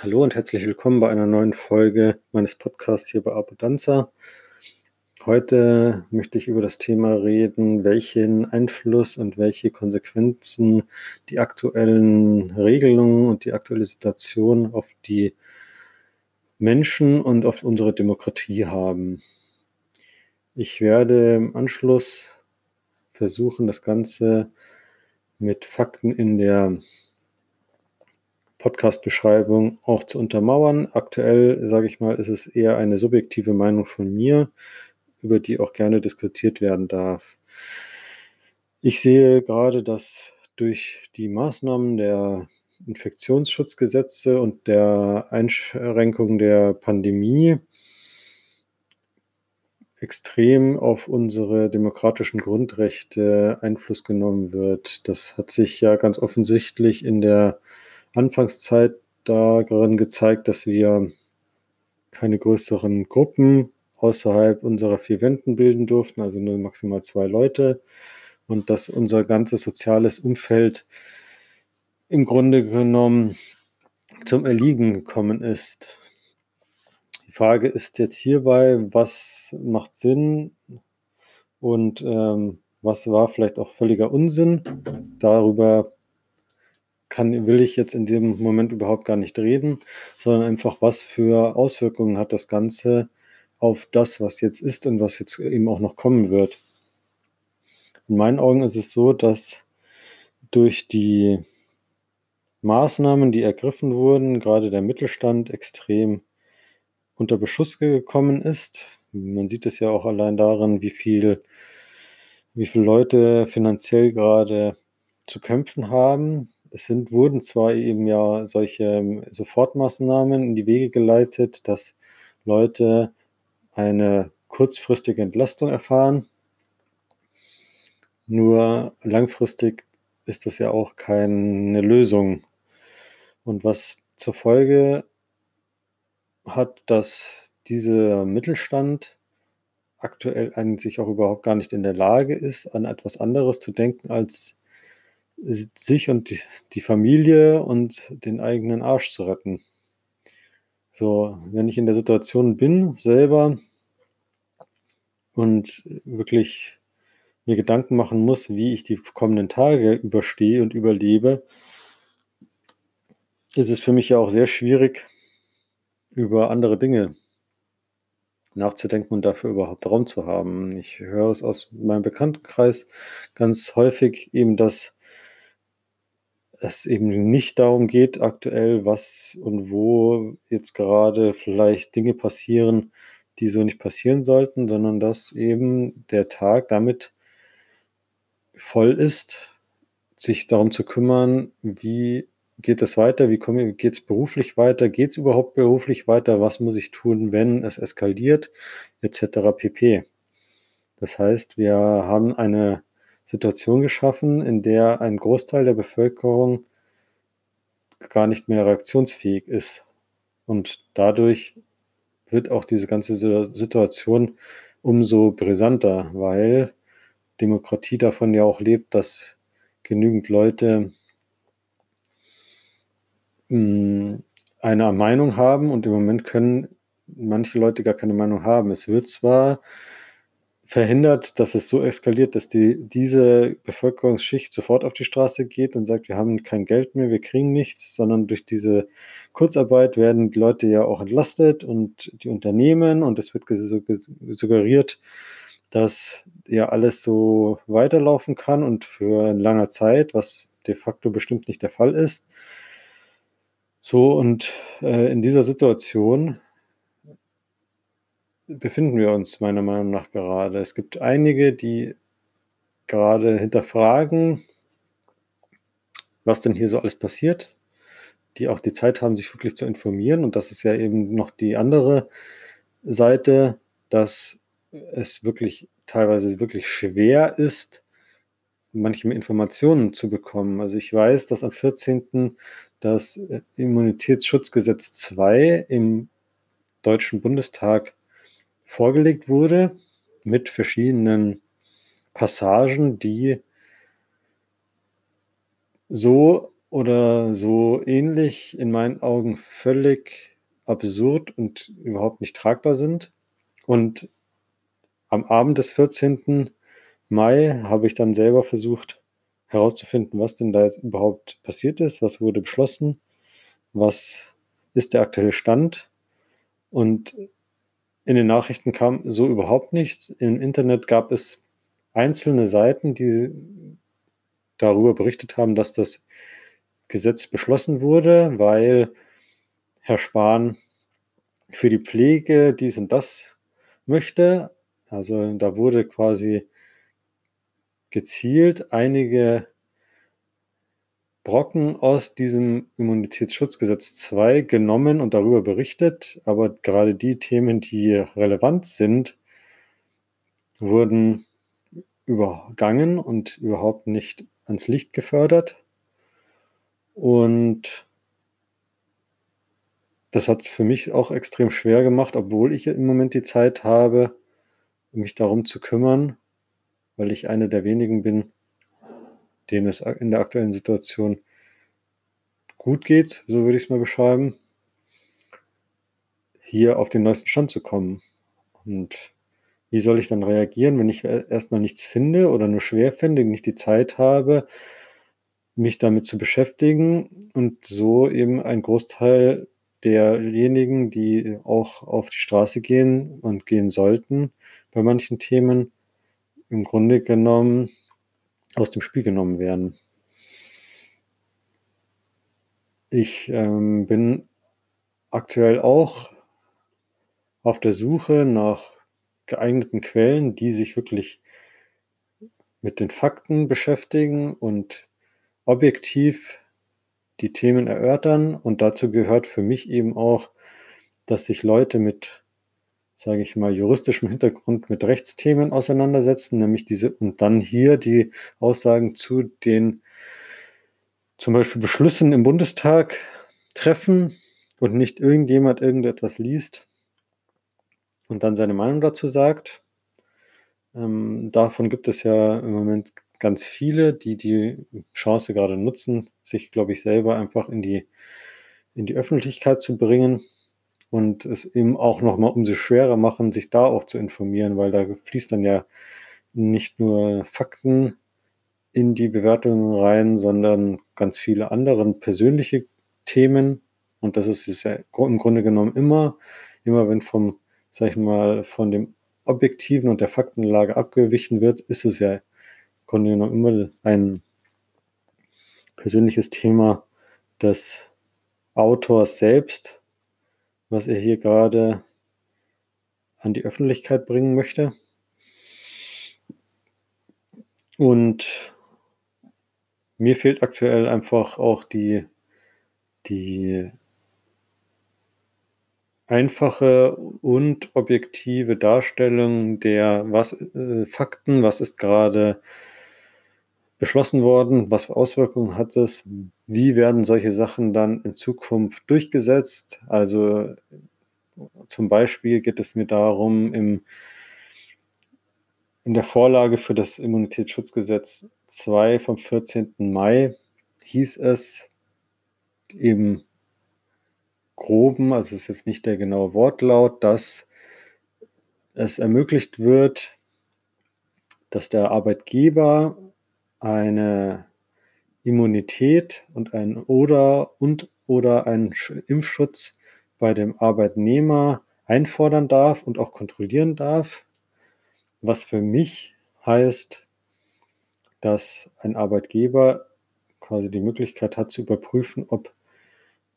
Hallo und herzlich willkommen bei einer neuen Folge meines Podcasts hier bei Abundanza. Heute möchte ich über das Thema reden, welchen Einfluss und welche Konsequenzen die aktuellen Regelungen und die aktuelle Situation auf die Menschen und auf unsere Demokratie haben. Ich werde im Anschluss versuchen, das Ganze mit Fakten in der Podcast-Beschreibung auch zu untermauern. Aktuell, sage ich mal, ist es eher eine subjektive Meinung von mir, über die auch gerne diskutiert werden darf. Ich sehe gerade, dass durch die Maßnahmen der Infektionsschutzgesetze und der Einschränkung der Pandemie extrem auf unsere demokratischen Grundrechte Einfluss genommen wird. Das hat sich ja ganz offensichtlich in der Anfangszeit darin gezeigt, dass wir keine größeren Gruppen außerhalb unserer vier Wänden bilden durften, also nur maximal zwei Leute und dass unser ganzes soziales Umfeld im Grunde genommen zum Erliegen gekommen ist. Die Frage ist jetzt hierbei, was macht Sinn und ähm, was war vielleicht auch völliger Unsinn. Darüber kann, will ich jetzt in dem Moment überhaupt gar nicht reden, sondern einfach, was für Auswirkungen hat das Ganze auf das, was jetzt ist und was jetzt eben auch noch kommen wird. In meinen Augen ist es so, dass durch die Maßnahmen, die ergriffen wurden, gerade der Mittelstand extrem unter Beschuss gekommen ist. Man sieht es ja auch allein daran, wie viel, wie viele Leute finanziell gerade zu kämpfen haben es sind, wurden zwar eben ja solche ähm, Sofortmaßnahmen in die Wege geleitet, dass Leute eine kurzfristige Entlastung erfahren. Nur langfristig ist das ja auch keine Lösung. Und was zur Folge hat, dass dieser Mittelstand aktuell eigentlich auch überhaupt gar nicht in der Lage ist, an etwas anderes zu denken als sich und die, Familie und den eigenen Arsch zu retten. So, wenn ich in der Situation bin, selber und wirklich mir Gedanken machen muss, wie ich die kommenden Tage überstehe und überlebe, ist es für mich ja auch sehr schwierig, über andere Dinge nachzudenken und dafür überhaupt Raum zu haben. Ich höre es aus meinem Bekanntenkreis ganz häufig eben, dass es eben nicht darum geht aktuell, was und wo jetzt gerade vielleicht Dinge passieren, die so nicht passieren sollten, sondern dass eben der Tag damit voll ist, sich darum zu kümmern, wie geht es weiter, wie geht es beruflich weiter, geht es überhaupt beruflich weiter, was muss ich tun, wenn es eskaliert, etc. pp. Das heißt, wir haben eine Situation geschaffen, in der ein Großteil der Bevölkerung gar nicht mehr reaktionsfähig ist. Und dadurch wird auch diese ganze Situation umso brisanter, weil Demokratie davon ja auch lebt, dass genügend Leute hm, eine Meinung haben und im Moment können manche Leute gar keine Meinung haben. Es wird zwar verhindert, dass es so eskaliert, dass die, diese Bevölkerungsschicht sofort auf die Straße geht und sagt, wir haben kein Geld mehr, wir kriegen nichts, sondern durch diese Kurzarbeit werden die Leute ja auch entlastet und die Unternehmen und es wird suggeriert, dass ja alles so weiterlaufen kann und für eine lange Zeit, was de facto bestimmt nicht der Fall ist. So, und äh, in dieser Situation befinden wir uns meiner Meinung nach gerade. Es gibt einige, die gerade hinterfragen, was denn hier so alles passiert, die auch die Zeit haben, sich wirklich zu informieren. Und das ist ja eben noch die andere Seite, dass es wirklich teilweise wirklich schwer ist, manche Informationen zu bekommen. Also ich weiß, dass am 14. das Immunitätsschutzgesetz 2 im Deutschen Bundestag vorgelegt wurde mit verschiedenen Passagen, die so oder so ähnlich in meinen Augen völlig absurd und überhaupt nicht tragbar sind. Und am Abend des 14. Mai habe ich dann selber versucht herauszufinden, was denn da jetzt überhaupt passiert ist, was wurde beschlossen, was ist der aktuelle Stand. Und in den Nachrichten kam so überhaupt nichts. Im Internet gab es einzelne Seiten, die darüber berichtet haben, dass das Gesetz beschlossen wurde, weil Herr Spahn für die Pflege dies und das möchte. Also da wurde quasi gezielt einige Brocken aus diesem Immunitätsschutzgesetz 2 genommen und darüber berichtet, aber gerade die Themen, die relevant sind, wurden übergangen und überhaupt nicht ans Licht gefördert. Und das hat es für mich auch extrem schwer gemacht, obwohl ich im Moment die Zeit habe, mich darum zu kümmern, weil ich einer der wenigen bin, denen es in der aktuellen Situation gut geht, so würde ich es mal beschreiben, hier auf den neuesten Stand zu kommen. Und wie soll ich dann reagieren, wenn ich erstmal nichts finde oder nur schwer finde, nicht die Zeit habe, mich damit zu beschäftigen und so eben ein Großteil derjenigen, die auch auf die Straße gehen und gehen sollten bei manchen Themen, im Grunde genommen aus dem Spiel genommen werden. Ich ähm, bin aktuell auch auf der Suche nach geeigneten Quellen, die sich wirklich mit den Fakten beschäftigen und objektiv die Themen erörtern. Und dazu gehört für mich eben auch, dass sich Leute mit sage ich mal, juristischem Hintergrund mit Rechtsthemen auseinandersetzen, nämlich diese und dann hier die Aussagen zu den zum Beispiel Beschlüssen im Bundestag treffen und nicht irgendjemand irgendetwas liest und dann seine Meinung dazu sagt. Ähm, davon gibt es ja im Moment ganz viele, die die Chance gerade nutzen, sich, glaube ich, selber einfach in die, in die Öffentlichkeit zu bringen und es eben auch nochmal umso schwerer machen, sich da auch zu informieren, weil da fließt dann ja nicht nur Fakten in die Bewertungen rein, sondern ganz viele andere persönliche Themen. Und das ist es ja im Grunde genommen immer, immer wenn vom, sag ich mal, von dem Objektiven und der Faktenlage abgewichen wird, ist es ja im Grunde genommen immer ein persönliches Thema des Autors selbst, was er hier gerade an die Öffentlichkeit bringen möchte. Und mir fehlt aktuell einfach auch die, die einfache und objektive Darstellung der was, äh, Fakten, was ist gerade beschlossen worden, was für Auswirkungen hat es, wie werden solche Sachen dann in Zukunft durchgesetzt. Also zum Beispiel geht es mir darum, im, in der Vorlage für das Immunitätsschutzgesetz 2 vom 14. Mai hieß es im groben, also ist jetzt nicht der genaue Wortlaut, dass es ermöglicht wird, dass der Arbeitgeber eine Immunität und ein oder und oder einen Impfschutz bei dem Arbeitnehmer einfordern darf und auch kontrollieren darf, was für mich heißt, dass ein Arbeitgeber quasi die Möglichkeit hat zu überprüfen, ob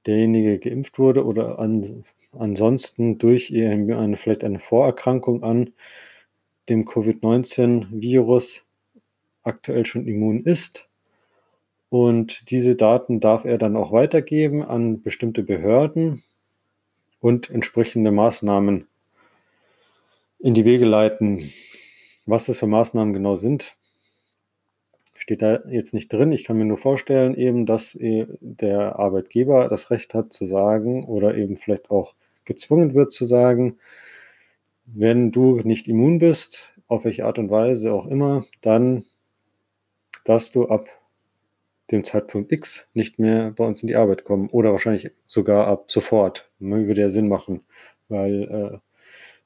derjenige geimpft wurde oder an, ansonsten durch eine, vielleicht eine Vorerkrankung an dem Covid-19-Virus aktuell schon immun ist. Und diese Daten darf er dann auch weitergeben an bestimmte Behörden und entsprechende Maßnahmen in die Wege leiten. Was das für Maßnahmen genau sind, steht da jetzt nicht drin. Ich kann mir nur vorstellen, eben, dass der Arbeitgeber das Recht hat zu sagen oder eben vielleicht auch gezwungen wird zu sagen, wenn du nicht immun bist, auf welche Art und Weise auch immer, dann dass du ab dem Zeitpunkt X nicht mehr bei uns in die Arbeit kommen oder wahrscheinlich sogar ab sofort. Würde ja Sinn machen, weil äh,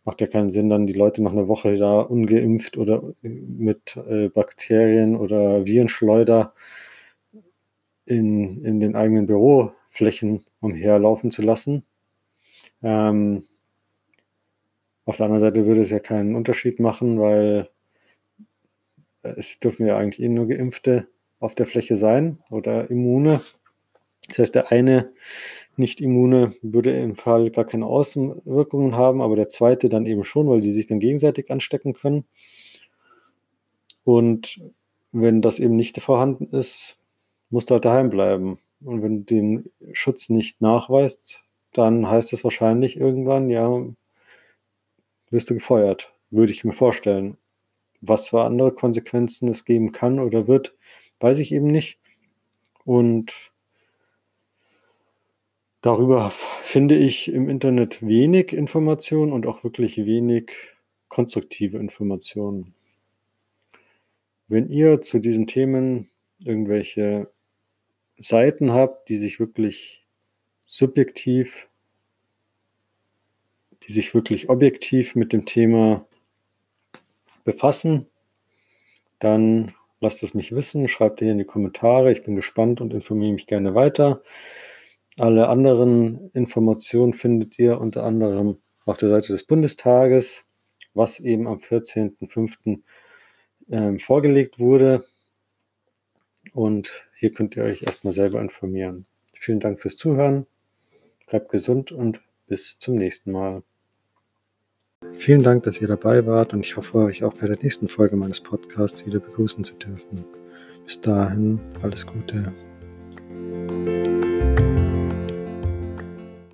macht ja keinen Sinn, dann die Leute noch eine Woche da ungeimpft oder mit äh, Bakterien oder Virenschleuder in, in den eigenen Büroflächen umherlaufen zu lassen. Ähm, auf der anderen Seite würde es ja keinen Unterschied machen, weil es dürfen ja eigentlich eh nur Geimpfte auf der Fläche sein oder Immune. Das heißt, der eine Nicht-Immune würde im Fall gar keine Außenwirkungen haben, aber der zweite dann eben schon, weil die sich dann gegenseitig anstecken können. Und wenn das eben nicht vorhanden ist, musst du halt daheim bleiben. Und wenn du den Schutz nicht nachweist, dann heißt es wahrscheinlich irgendwann, ja, wirst du gefeuert, würde ich mir vorstellen. Was für andere Konsequenzen es geben kann oder wird, weiß ich eben nicht. Und darüber finde ich im Internet wenig Informationen und auch wirklich wenig konstruktive Informationen. Wenn ihr zu diesen Themen irgendwelche Seiten habt, die sich wirklich subjektiv, die sich wirklich objektiv mit dem Thema befassen, dann lasst es mich wissen, schreibt hier in die Kommentare. Ich bin gespannt und informiere mich gerne weiter. Alle anderen Informationen findet ihr unter anderem auf der Seite des Bundestages, was eben am 14.05. Ähm, vorgelegt wurde. Und hier könnt ihr euch erstmal selber informieren. Vielen Dank fürs Zuhören. Bleibt gesund und bis zum nächsten Mal. Vielen Dank, dass ihr dabei wart und ich hoffe, euch auch bei der nächsten Folge meines Podcasts wieder begrüßen zu dürfen. Bis dahin, alles Gute.